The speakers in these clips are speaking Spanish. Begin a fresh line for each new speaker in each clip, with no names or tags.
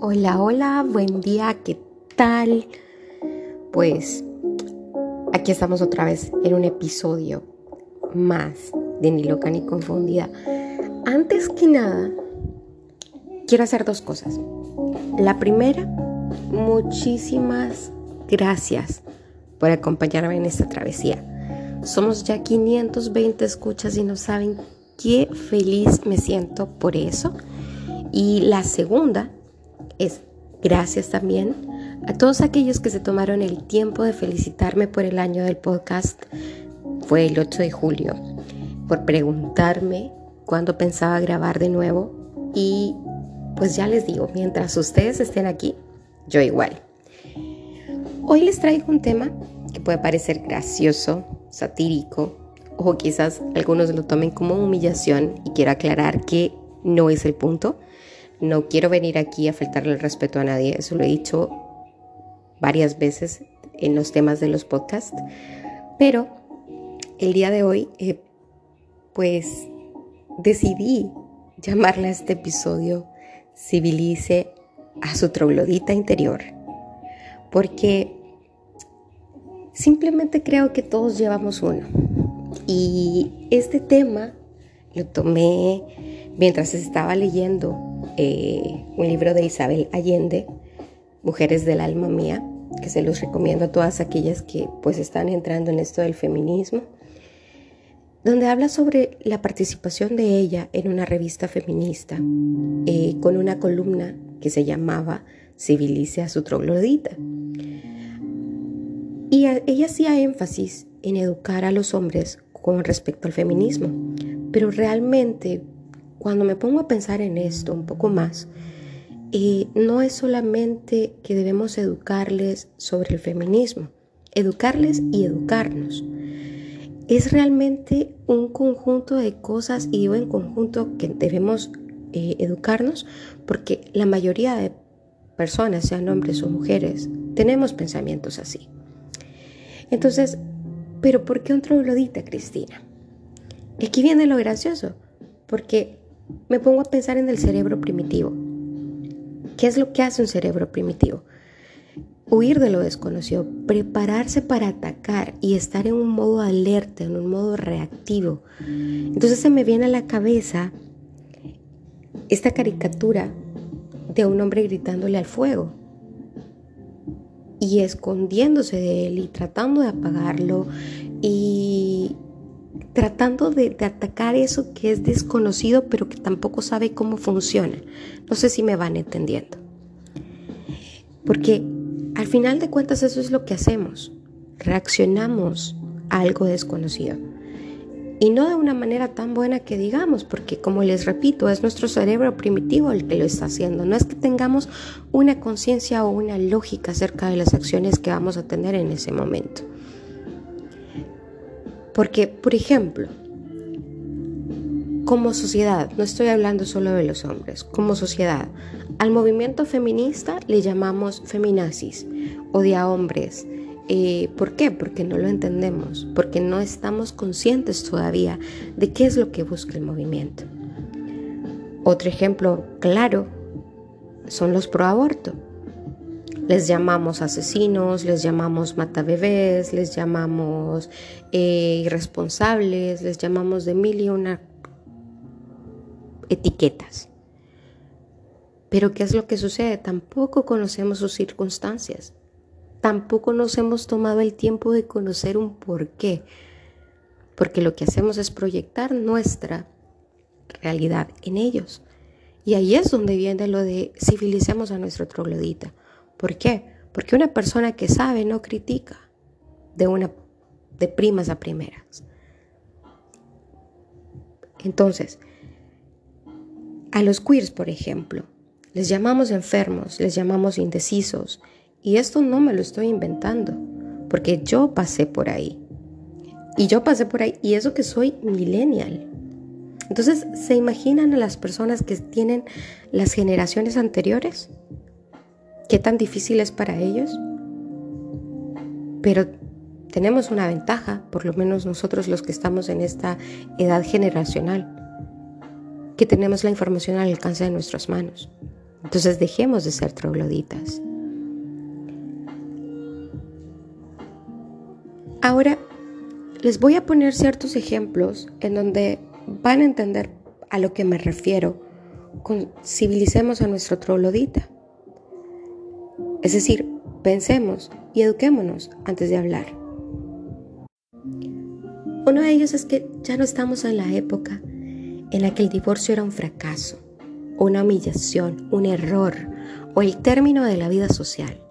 Hola, hola, buen día, ¿qué tal? Pues aquí estamos otra vez en un episodio más de Ni loca ni confundida. Antes que nada, quiero hacer dos cosas. La primera, muchísimas gracias por acompañarme en esta travesía. Somos ya 520 escuchas y no saben qué feliz me siento por eso. Y la segunda es gracias también a todos aquellos que se tomaron el tiempo de felicitarme por el año del podcast. Fue el 8 de julio, por preguntarme cuándo pensaba grabar de nuevo. Y pues ya les digo, mientras ustedes estén aquí, yo igual. Hoy les traigo un tema que puede parecer gracioso, satírico, o quizás algunos lo tomen como humillación y quiero aclarar que no es el punto. No quiero venir aquí a faltarle el respeto a nadie, eso lo he dicho varias veces en los temas de los podcasts, pero el día de hoy eh, pues decidí llamarle a este episodio Civilice a su troglodita interior, porque simplemente creo que todos llevamos uno. Y este tema lo tomé mientras estaba leyendo eh, un libro de Isabel Allende, Mujeres del Alma Mía, que se los recomiendo a todas aquellas que pues están entrando en esto del feminismo, donde habla sobre la participación de ella en una revista feminista eh, con una columna que se llamaba Civilice a su troglodita. Y ella hacía énfasis en educar a los hombres con respecto al feminismo. Pero realmente, cuando me pongo a pensar en esto un poco más, eh, no es solamente que debemos educarles sobre el feminismo, educarles y educarnos. Es realmente un conjunto de cosas y digo en conjunto que debemos eh, educarnos porque la mayoría de personas, sean hombres o mujeres, tenemos pensamientos así. Entonces, pero ¿por qué un troglodita, Cristina? Aquí viene lo gracioso, porque me pongo a pensar en el cerebro primitivo. ¿Qué es lo que hace un cerebro primitivo? Huir de lo desconocido, prepararse para atacar y estar en un modo alerta, en un modo reactivo. Entonces se me viene a la cabeza esta caricatura de un hombre gritándole al fuego y escondiéndose de él y tratando de apagarlo y tratando de, atacar eso que es desconocido pero que tampoco sabe cómo funciona. No sé si me van entendiendo. Porque al final de cuentas eso es lo que hacemos. Reaccionamos a algo desconocido. Y no de una manera tan buena que digamos, porque como les repito, es nuestro cerebro primitivo el que lo está haciendo. No es que tengamos una conciencia o una lógica acerca de las acciones que vamos a tener en ese momento. Porque, por ejemplo, como sociedad, no estoy hablando solo de los hombres, como sociedad, al movimiento feminista le llamamos feminazis, odia hombres, eh, ¿Por qué? Porque no lo entendemos, porque no estamos conscientes todavía de qué es lo que busca el movimiento. Otro ejemplo claro son los pro aborto. Les llamamos asesinos, les llamamos matabebés, les llamamos eh, irresponsables, les llamamos de mil y una etiquetas. Pero ¿qué es lo que sucede? Tampoco conocemos sus circunstancias tampoco nos hemos tomado el tiempo de conocer un por qué. Porque lo que hacemos es proyectar nuestra realidad en ellos. Y ahí es donde viene lo de civilicemos a nuestro troglodita. ¿Por qué? Porque una persona que sabe no critica de una de primas a primeras. Entonces, a los queers, por ejemplo, les llamamos enfermos, les llamamos indecisos, y esto no me lo estoy inventando, porque yo pasé por ahí. Y yo pasé por ahí, y eso que soy millennial. Entonces, ¿se imaginan a las personas que tienen las generaciones anteriores? ¿Qué tan difícil es para ellos? Pero tenemos una ventaja, por lo menos nosotros los que estamos en esta edad generacional, que tenemos la información al alcance de nuestras manos. Entonces dejemos de ser trogloditas. Ahora les voy a poner ciertos ejemplos en donde van a entender a lo que me refiero civilicemos a nuestro troglodita. Es decir, pensemos y eduquémonos antes de hablar. Uno de ellos es que ya no estamos en la época en la que el divorcio era un fracaso, una humillación, un error o el término de la vida social.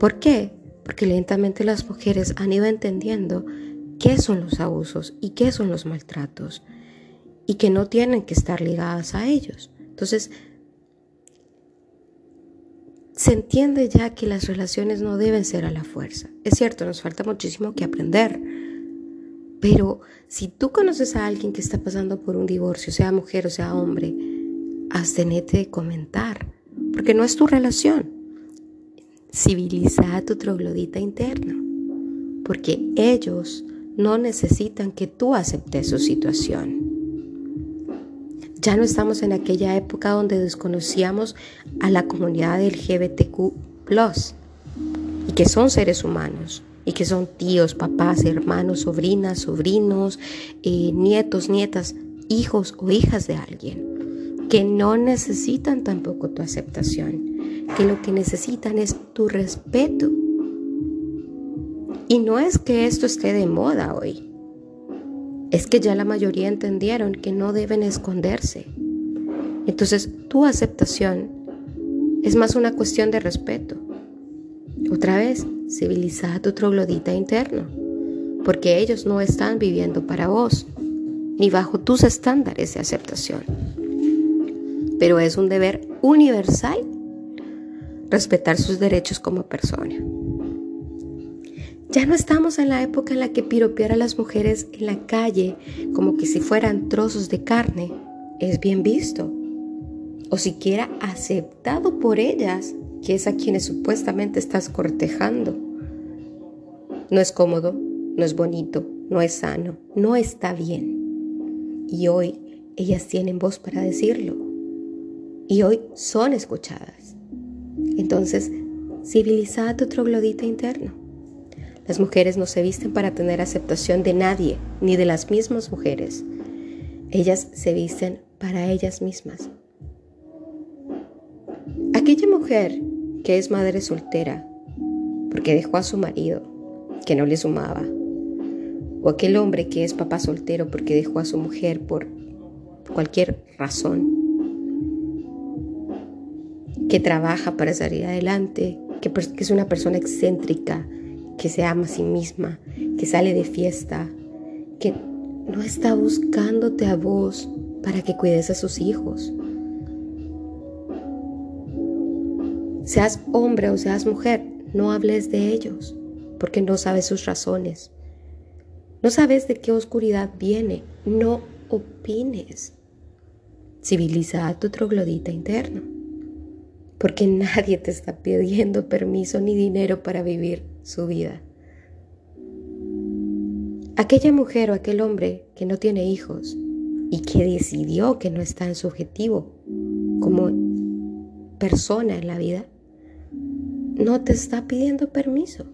¿Por qué? Porque lentamente las mujeres han ido entendiendo qué son los abusos y qué son los maltratos y que no tienen que estar ligadas a ellos. Entonces, se entiende ya que las relaciones no deben ser a la fuerza. Es cierto, nos falta muchísimo que aprender. Pero si tú conoces a alguien que está pasando por un divorcio, sea mujer o sea hombre, abstenete de comentar, porque no es tu relación. Civiliza a tu troglodita interno, porque ellos no necesitan que tú aceptes su situación. Ya no estamos en aquella época donde desconocíamos a la comunidad LGBTQ y que son seres humanos y que son tíos, papás, hermanos, sobrinas, sobrinos, eh, nietos, nietas, hijos o hijas de alguien, que no necesitan tampoco tu aceptación, que lo que necesitan es tu respeto. Y no es que esto esté de moda hoy, es que ya la mayoría entendieron que no deben esconderse. Entonces, tu aceptación es más una cuestión de respeto. Otra vez, civiliza a tu troglodita interno, porque ellos no están viviendo para vos, ni bajo tus estándares de aceptación. Pero es un deber universal respetar sus derechos como persona. Ya no estamos en la época en la que piropear a las mujeres en la calle como que si fueran trozos de carne es bien visto, o siquiera aceptado por ellas, que es a quienes supuestamente estás cortejando. No es cómodo, no es bonito, no es sano, no está bien. Y hoy ellas tienen voz para decirlo. Y hoy son escuchadas. Entonces, civiliza tu troglodita interno. Las mujeres no se visten para tener aceptación de nadie, ni de las mismas mujeres. Ellas se visten para ellas mismas. Aquella mujer que es madre soltera porque dejó a su marido, que no le sumaba, o aquel hombre que es papá soltero porque dejó a su mujer por cualquier razón, que trabaja para salir adelante, que, es una persona excéntrica, que se ama a sí misma, que sale de fiesta, que no está buscándote a vos para que cuides a sus hijos. Seas hombre o seas mujer, no hables de ellos, porque no sabes sus razones. No sabes de qué oscuridad viene, no opines. Civiliza a tu troglodita interno, porque nadie te está pidiendo permiso ni dinero para vivir su vida. Aquella mujer o aquel hombre que no tiene hijos y que decidió que no está en su objetivo como persona en la vida, no te está pidiendo permiso.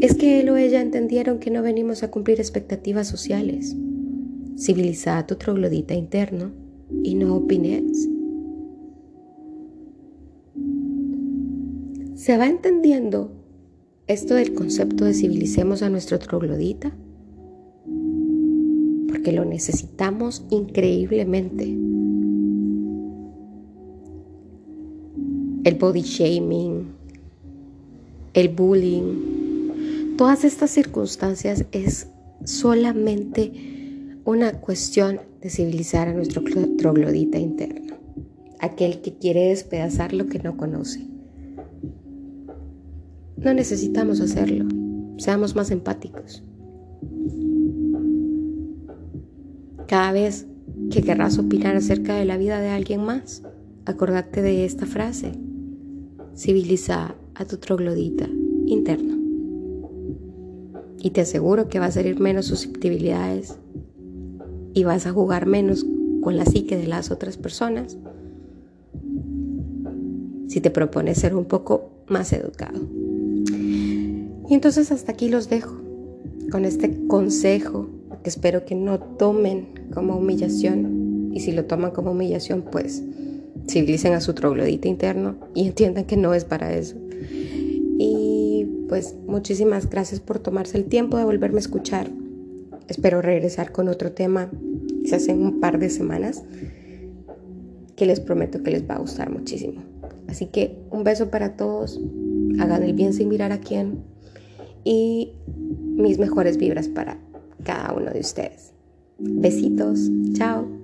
Es que él o ella entendieron que no venimos a cumplir expectativas sociales. Civiliza tu troglodita interno y no opines. ¿Se va entendiendo esto del concepto de civilicemos a nuestro troglodita? Porque lo necesitamos increíblemente. El body shaming, el bullying, todas estas circunstancias es solamente una cuestión de civilizar a nuestro troglodita interno, aquel que quiere despedazar lo que no conoce. No necesitamos hacerlo. Seamos más empáticos. Cada vez que querrás opinar acerca de la vida de alguien más, acordate de esta frase. Civiliza a tu troglodita interno. Y te aseguro que vas a herir menos susceptibilidades y vas a jugar menos con la psique de las otras personas si te propones ser un poco más educado. Y entonces hasta aquí los dejo con este consejo que espero que no tomen como humillación y si lo toman como humillación pues civilicen a su troglodita interno y entiendan que no es para eso. Y pues muchísimas gracias por tomarse el tiempo de volverme a escuchar. Espero regresar con otro tema quizás en un par de semanas que les prometo que les va a gustar muchísimo. Así que un beso para todos, hagan el bien sin mirar a quién y mis mejores vibras para cada uno de ustedes. Besitos, chao.